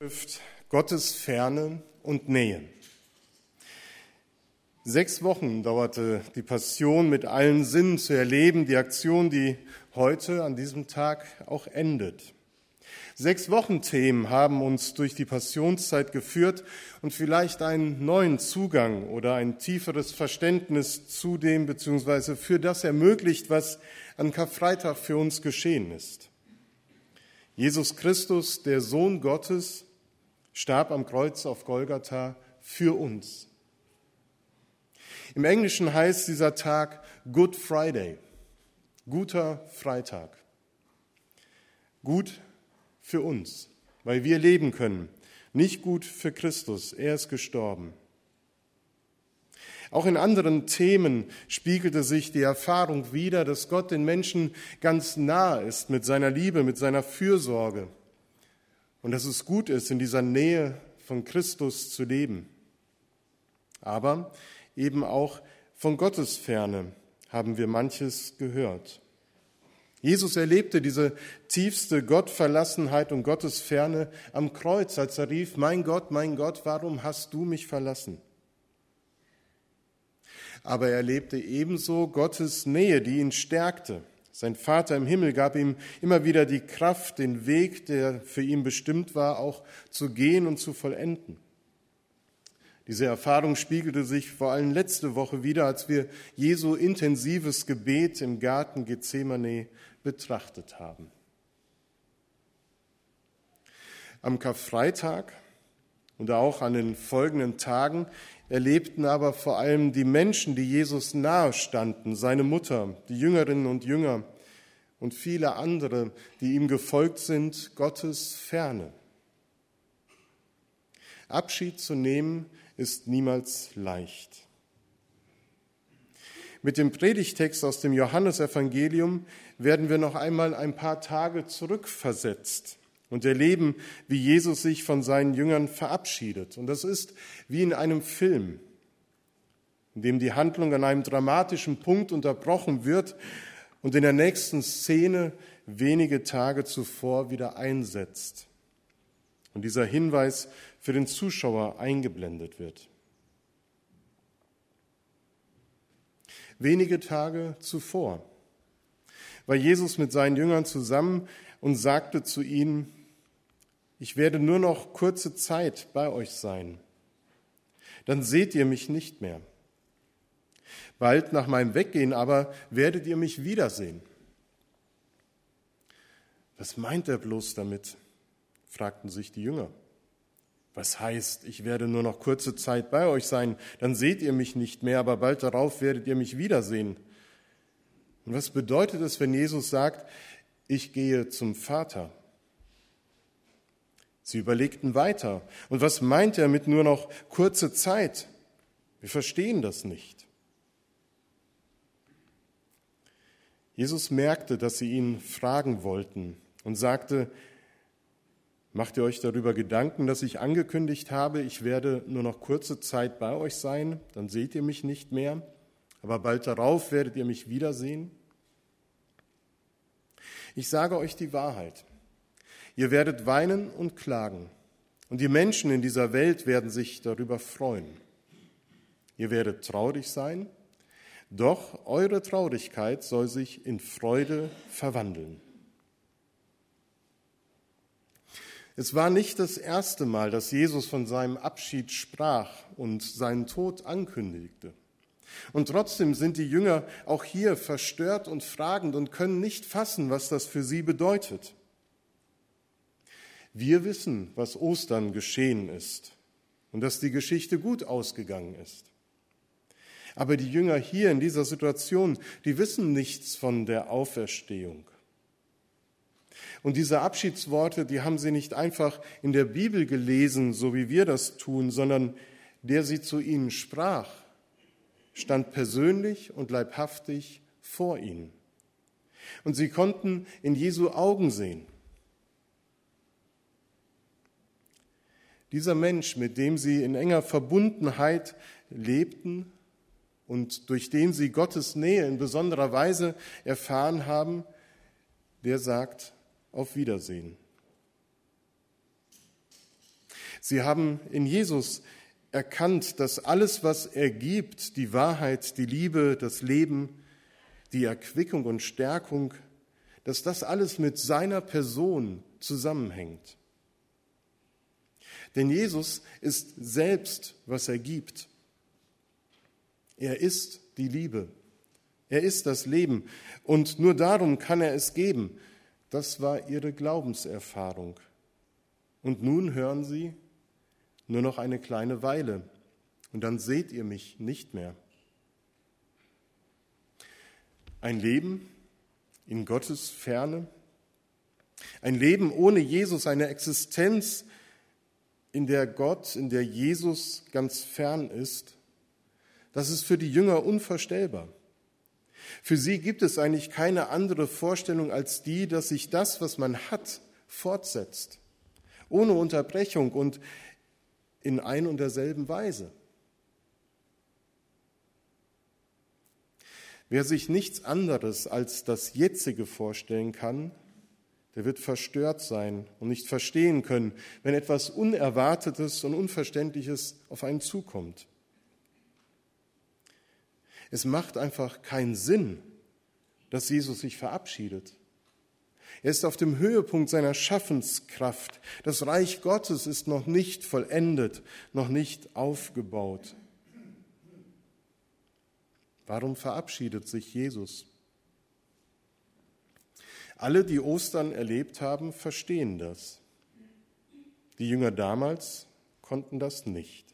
Schrift Gottes Ferne und Nähe. Sechs Wochen dauerte die Passion mit allen Sinnen zu erleben, die Aktion, die heute an diesem Tag auch endet. Sechs Wochenthemen haben uns durch die Passionszeit geführt und vielleicht einen neuen Zugang oder ein tieferes Verständnis zu dem bzw. für das ermöglicht, was an Karfreitag für uns geschehen ist. Jesus Christus, der Sohn Gottes, starb am Kreuz auf Golgatha für uns. Im Englischen heißt dieser Tag Good Friday, guter Freitag. Gut für uns, weil wir leben können. Nicht gut für Christus, er ist gestorben. Auch in anderen Themen spiegelte sich die Erfahrung wider, dass Gott den Menschen ganz nah ist mit seiner Liebe, mit seiner Fürsorge und dass es gut ist, in dieser Nähe von Christus zu leben. Aber eben auch von Gottes Ferne haben wir manches gehört. Jesus erlebte diese tiefste Gottverlassenheit und Gottesferne am Kreuz, als er rief, mein Gott, mein Gott, warum hast du mich verlassen? Aber er erlebte ebenso Gottes Nähe, die ihn stärkte. Sein Vater im Himmel gab ihm immer wieder die Kraft, den Weg, der für ihn bestimmt war, auch zu gehen und zu vollenden. Diese Erfahrung spiegelte sich vor allem letzte Woche wieder, als wir Jesu intensives Gebet im Garten Gethsemane betrachtet haben. Am Karfreitag und auch an den folgenden Tagen erlebten aber vor allem die Menschen, die Jesus nahe standen, seine Mutter, die Jüngerinnen und Jünger und viele andere, die ihm gefolgt sind, Gottes Ferne. Abschied zu nehmen ist niemals leicht. Mit dem Predigtext aus dem Johannesevangelium werden wir noch einmal ein paar Tage zurückversetzt und erleben, wie Jesus sich von seinen Jüngern verabschiedet. Und das ist wie in einem Film, in dem die Handlung an einem dramatischen Punkt unterbrochen wird und in der nächsten Szene wenige Tage zuvor wieder einsetzt. Und dieser Hinweis für den Zuschauer eingeblendet wird. Wenige Tage zuvor war Jesus mit seinen Jüngern zusammen und sagte zu ihnen, ich werde nur noch kurze Zeit bei euch sein. Dann seht ihr mich nicht mehr. Bald nach meinem Weggehen aber werdet ihr mich wiedersehen. Was meint er bloß damit? fragten sich die Jünger. Was heißt, ich werde nur noch kurze Zeit bei euch sein, dann seht ihr mich nicht mehr, aber bald darauf werdet ihr mich wiedersehen. Und was bedeutet es, wenn Jesus sagt, ich gehe zum Vater? Sie überlegten weiter. Und was meint er mit nur noch kurze Zeit? Wir verstehen das nicht. Jesus merkte, dass sie ihn fragen wollten und sagte, Macht ihr euch darüber Gedanken, dass ich angekündigt habe, ich werde nur noch kurze Zeit bei euch sein, dann seht ihr mich nicht mehr, aber bald darauf werdet ihr mich wiedersehen? Ich sage euch die Wahrheit. Ihr werdet weinen und klagen, und die Menschen in dieser Welt werden sich darüber freuen. Ihr werdet traurig sein, doch eure Traurigkeit soll sich in Freude verwandeln. Es war nicht das erste Mal, dass Jesus von seinem Abschied sprach und seinen Tod ankündigte. Und trotzdem sind die Jünger auch hier verstört und fragend und können nicht fassen, was das für sie bedeutet. Wir wissen, was Ostern geschehen ist und dass die Geschichte gut ausgegangen ist. Aber die Jünger hier in dieser Situation, die wissen nichts von der Auferstehung. Und diese Abschiedsworte, die haben sie nicht einfach in der Bibel gelesen, so wie wir das tun, sondern der sie zu ihnen sprach, stand persönlich und leibhaftig vor ihnen. Und sie konnten in Jesu Augen sehen. Dieser Mensch, mit dem sie in enger Verbundenheit lebten und durch den sie Gottes Nähe in besonderer Weise erfahren haben, der sagt auf Wiedersehen. Sie haben in Jesus erkannt, dass alles, was er gibt, die Wahrheit, die Liebe, das Leben, die Erquickung und Stärkung, dass das alles mit seiner Person zusammenhängt. Denn Jesus ist selbst, was er gibt. Er ist die Liebe. Er ist das Leben. Und nur darum kann er es geben. Das war ihre Glaubenserfahrung. Und nun hören sie nur noch eine kleine Weile. Und dann seht ihr mich nicht mehr. Ein Leben in Gottes Ferne, ein Leben ohne Jesus, eine Existenz, in der Gott, in der Jesus ganz fern ist, das ist für die Jünger unvorstellbar. Für sie gibt es eigentlich keine andere Vorstellung als die, dass sich das, was man hat, fortsetzt, ohne Unterbrechung und in ein und derselben Weise. Wer sich nichts anderes als das Jetzige vorstellen kann, der wird verstört sein und nicht verstehen können, wenn etwas Unerwartetes und Unverständliches auf einen zukommt. Es macht einfach keinen Sinn, dass Jesus sich verabschiedet. Er ist auf dem Höhepunkt seiner Schaffenskraft. Das Reich Gottes ist noch nicht vollendet, noch nicht aufgebaut. Warum verabschiedet sich Jesus? Alle, die Ostern erlebt haben, verstehen das. Die Jünger damals konnten das nicht.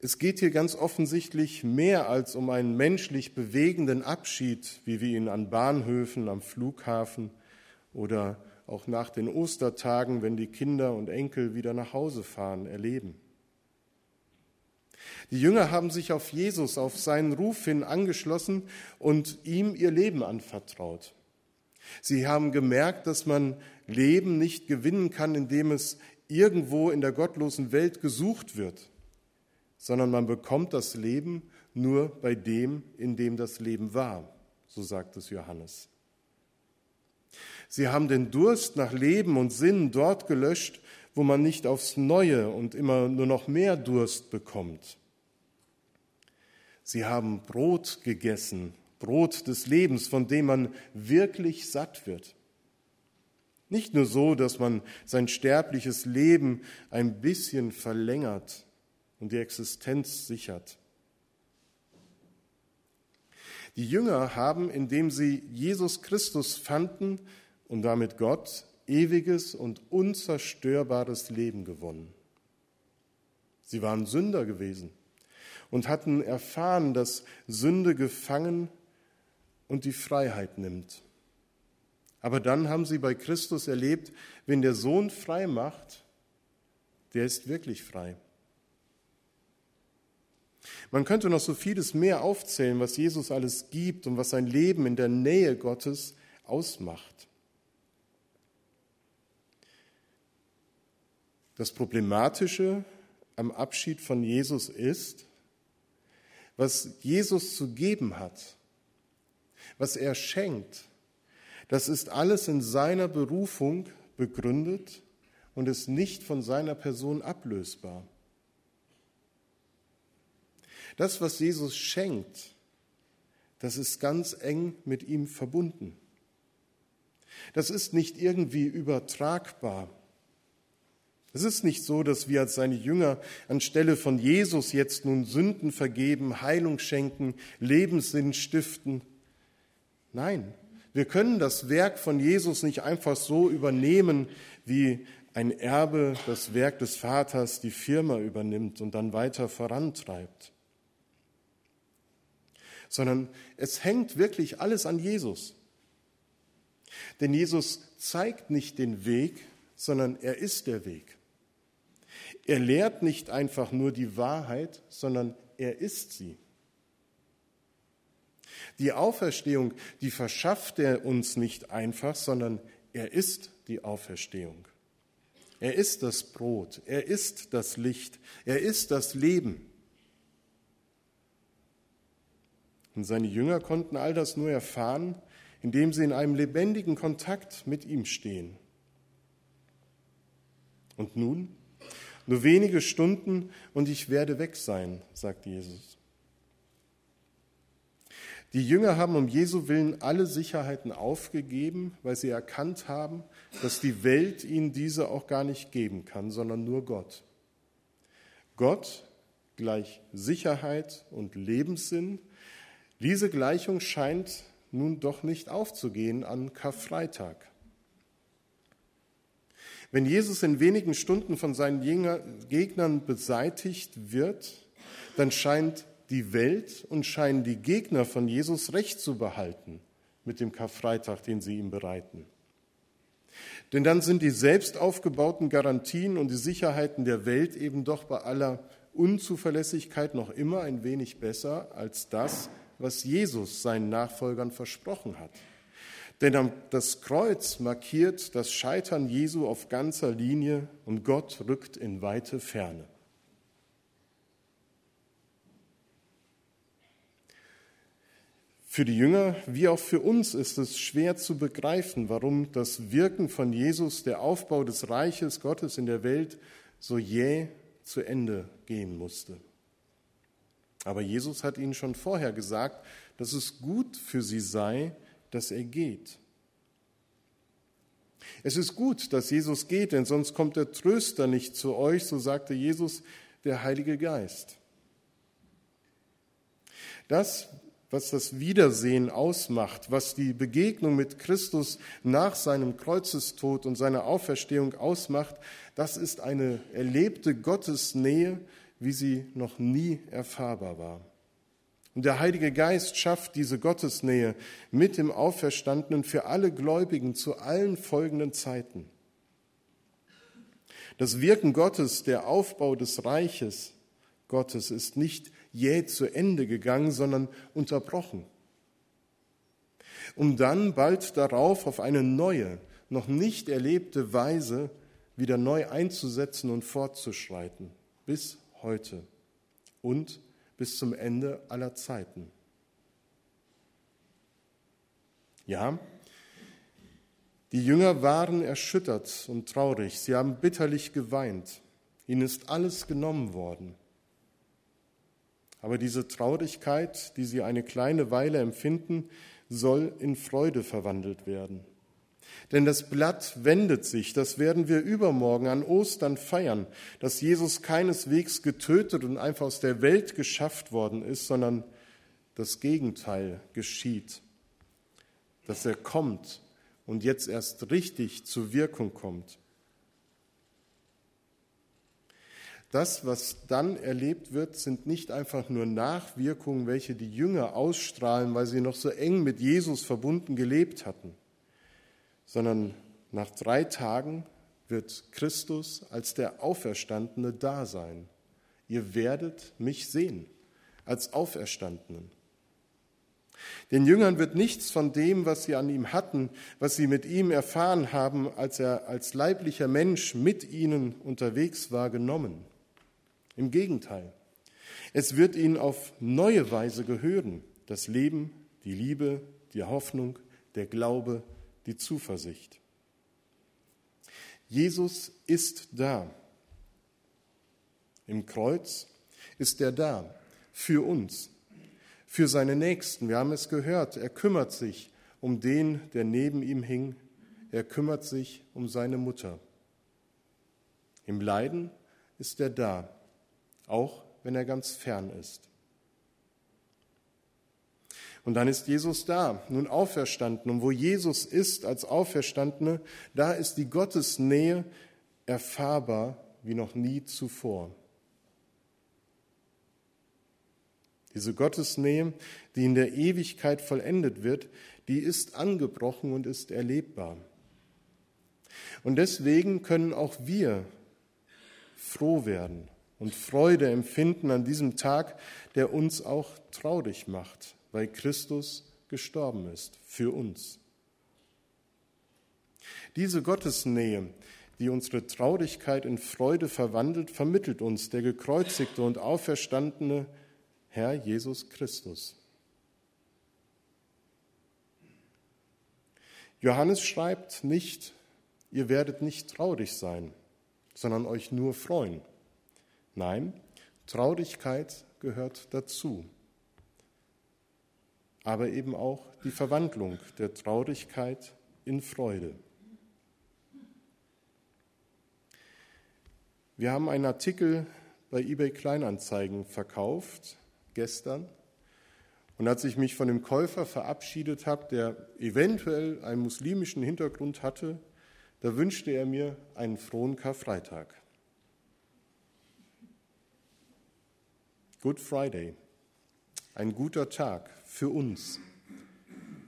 Es geht hier ganz offensichtlich mehr als um einen menschlich bewegenden Abschied, wie wir ihn an Bahnhöfen, am Flughafen oder auch nach den Ostertagen, wenn die Kinder und Enkel wieder nach Hause fahren, erleben. Die Jünger haben sich auf Jesus, auf seinen Ruf hin angeschlossen und ihm ihr Leben anvertraut. Sie haben gemerkt, dass man Leben nicht gewinnen kann, indem es irgendwo in der gottlosen Welt gesucht wird sondern man bekommt das Leben nur bei dem, in dem das Leben war, so sagt es Johannes. Sie haben den Durst nach Leben und Sinn dort gelöscht, wo man nicht aufs Neue und immer nur noch mehr Durst bekommt. Sie haben Brot gegessen, Brot des Lebens, von dem man wirklich satt wird. Nicht nur so, dass man sein sterbliches Leben ein bisschen verlängert, und die Existenz sichert. Die Jünger haben, indem sie Jesus Christus fanden und damit Gott, ewiges und unzerstörbares Leben gewonnen. Sie waren Sünder gewesen und hatten erfahren, dass Sünde gefangen und die Freiheit nimmt. Aber dann haben sie bei Christus erlebt, wenn der Sohn frei macht, der ist wirklich frei. Man könnte noch so vieles mehr aufzählen, was Jesus alles gibt und was sein Leben in der Nähe Gottes ausmacht. Das Problematische am Abschied von Jesus ist, was Jesus zu geben hat, was er schenkt, das ist alles in seiner Berufung begründet und ist nicht von seiner Person ablösbar. Das, was Jesus schenkt, das ist ganz eng mit ihm verbunden. Das ist nicht irgendwie übertragbar. Es ist nicht so, dass wir als seine Jünger anstelle von Jesus jetzt nun Sünden vergeben, Heilung schenken, Lebenssinn stiften. Nein, wir können das Werk von Jesus nicht einfach so übernehmen, wie ein Erbe das Werk des Vaters die Firma übernimmt und dann weiter vorantreibt sondern es hängt wirklich alles an Jesus. Denn Jesus zeigt nicht den Weg, sondern er ist der Weg. Er lehrt nicht einfach nur die Wahrheit, sondern er ist sie. Die Auferstehung, die verschafft er uns nicht einfach, sondern er ist die Auferstehung. Er ist das Brot, er ist das Licht, er ist das Leben. Und seine Jünger konnten all das nur erfahren, indem sie in einem lebendigen Kontakt mit ihm stehen. Und nun? Nur wenige Stunden und ich werde weg sein, sagt Jesus. Die Jünger haben um Jesu willen alle Sicherheiten aufgegeben, weil sie erkannt haben, dass die Welt ihnen diese auch gar nicht geben kann, sondern nur Gott. Gott gleich Sicherheit und Lebenssinn. Diese Gleichung scheint nun doch nicht aufzugehen an Karfreitag. Wenn Jesus in wenigen Stunden von seinen Gegnern beseitigt wird, dann scheint die Welt und scheinen die Gegner von Jesus Recht zu behalten mit dem Karfreitag, den sie ihm bereiten. Denn dann sind die selbst aufgebauten Garantien und die Sicherheiten der Welt eben doch bei aller Unzuverlässigkeit noch immer ein wenig besser als das, was Jesus seinen Nachfolgern versprochen hat. Denn das Kreuz markiert das Scheitern Jesu auf ganzer Linie und Gott rückt in weite Ferne. Für die Jünger wie auch für uns ist es schwer zu begreifen, warum das Wirken von Jesus, der Aufbau des Reiches Gottes in der Welt so jäh zu Ende gehen musste. Aber Jesus hat ihnen schon vorher gesagt, dass es gut für sie sei, dass er geht. Es ist gut, dass Jesus geht, denn sonst kommt der Tröster nicht zu euch, so sagte Jesus, der Heilige Geist. Das was das Wiedersehen ausmacht, was die Begegnung mit Christus nach seinem Kreuzestod und seiner Auferstehung ausmacht, das ist eine erlebte Gottesnähe, wie sie noch nie erfahrbar war. Und der Heilige Geist schafft diese Gottesnähe mit dem Auferstandenen für alle Gläubigen zu allen folgenden Zeiten. Das Wirken Gottes, der Aufbau des Reiches Gottes ist nicht jäh zu Ende gegangen, sondern unterbrochen, um dann bald darauf auf eine neue, noch nicht erlebte Weise wieder neu einzusetzen und fortzuschreiten, bis heute. Und bis zum Ende aller Zeiten. Ja, die Jünger waren erschüttert und traurig, sie haben bitterlich geweint, ihnen ist alles genommen worden. Aber diese Traurigkeit, die sie eine kleine Weile empfinden, soll in Freude verwandelt werden. Denn das Blatt wendet sich, das werden wir übermorgen an Ostern feiern, dass Jesus keineswegs getötet und einfach aus der Welt geschafft worden ist, sondern das Gegenteil geschieht, dass er kommt und jetzt erst richtig zur Wirkung kommt. Das, was dann erlebt wird, sind nicht einfach nur Nachwirkungen, welche die Jünger ausstrahlen, weil sie noch so eng mit Jesus verbunden gelebt hatten, sondern nach drei Tagen wird Christus als der Auferstandene da sein. Ihr werdet mich sehen als Auferstandenen. Den Jüngern wird nichts von dem, was sie an ihm hatten, was sie mit ihm erfahren haben, als er als leiblicher Mensch mit ihnen unterwegs war, genommen. Im Gegenteil, es wird ihnen auf neue Weise gehören, das Leben, die Liebe, die Hoffnung, der Glaube, die Zuversicht. Jesus ist da. Im Kreuz ist er da, für uns, für seine Nächsten. Wir haben es gehört, er kümmert sich um den, der neben ihm hing. Er kümmert sich um seine Mutter. Im Leiden ist er da, auch wenn er ganz fern ist. Und dann ist Jesus da, nun auferstanden. Und wo Jesus ist als Auferstandene, da ist die Gottesnähe erfahrbar wie noch nie zuvor. Diese Gottesnähe, die in der Ewigkeit vollendet wird, die ist angebrochen und ist erlebbar. Und deswegen können auch wir froh werden und Freude empfinden an diesem Tag, der uns auch traurig macht, weil Christus gestorben ist für uns. Diese Gottesnähe, die unsere Traurigkeit in Freude verwandelt, vermittelt uns der gekreuzigte und auferstandene Herr Jesus Christus. Johannes schreibt nicht, ihr werdet nicht traurig sein, sondern euch nur freuen. Nein, Traurigkeit gehört dazu. Aber eben auch die Verwandlung der Traurigkeit in Freude. Wir haben einen Artikel bei eBay Kleinanzeigen verkauft gestern. Und als ich mich von dem Käufer verabschiedet habe, der eventuell einen muslimischen Hintergrund hatte, da wünschte er mir einen frohen Karfreitag. Good Friday, ein guter Tag für uns,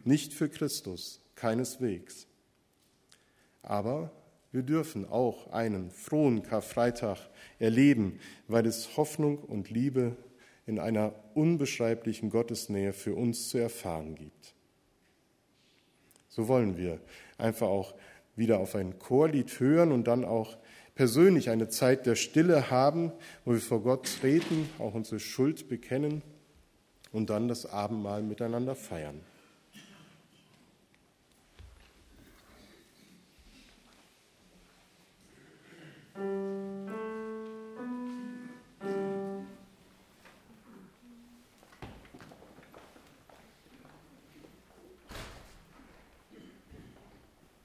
nicht für Christus, keineswegs. Aber wir dürfen auch einen frohen Karfreitag erleben, weil es Hoffnung und Liebe in einer unbeschreiblichen Gottesnähe für uns zu erfahren gibt. So wollen wir einfach auch wieder auf ein Chorlied hören und dann auch persönlich eine Zeit der Stille haben, wo wir vor Gott treten, auch unsere Schuld bekennen und dann das Abendmahl miteinander feiern.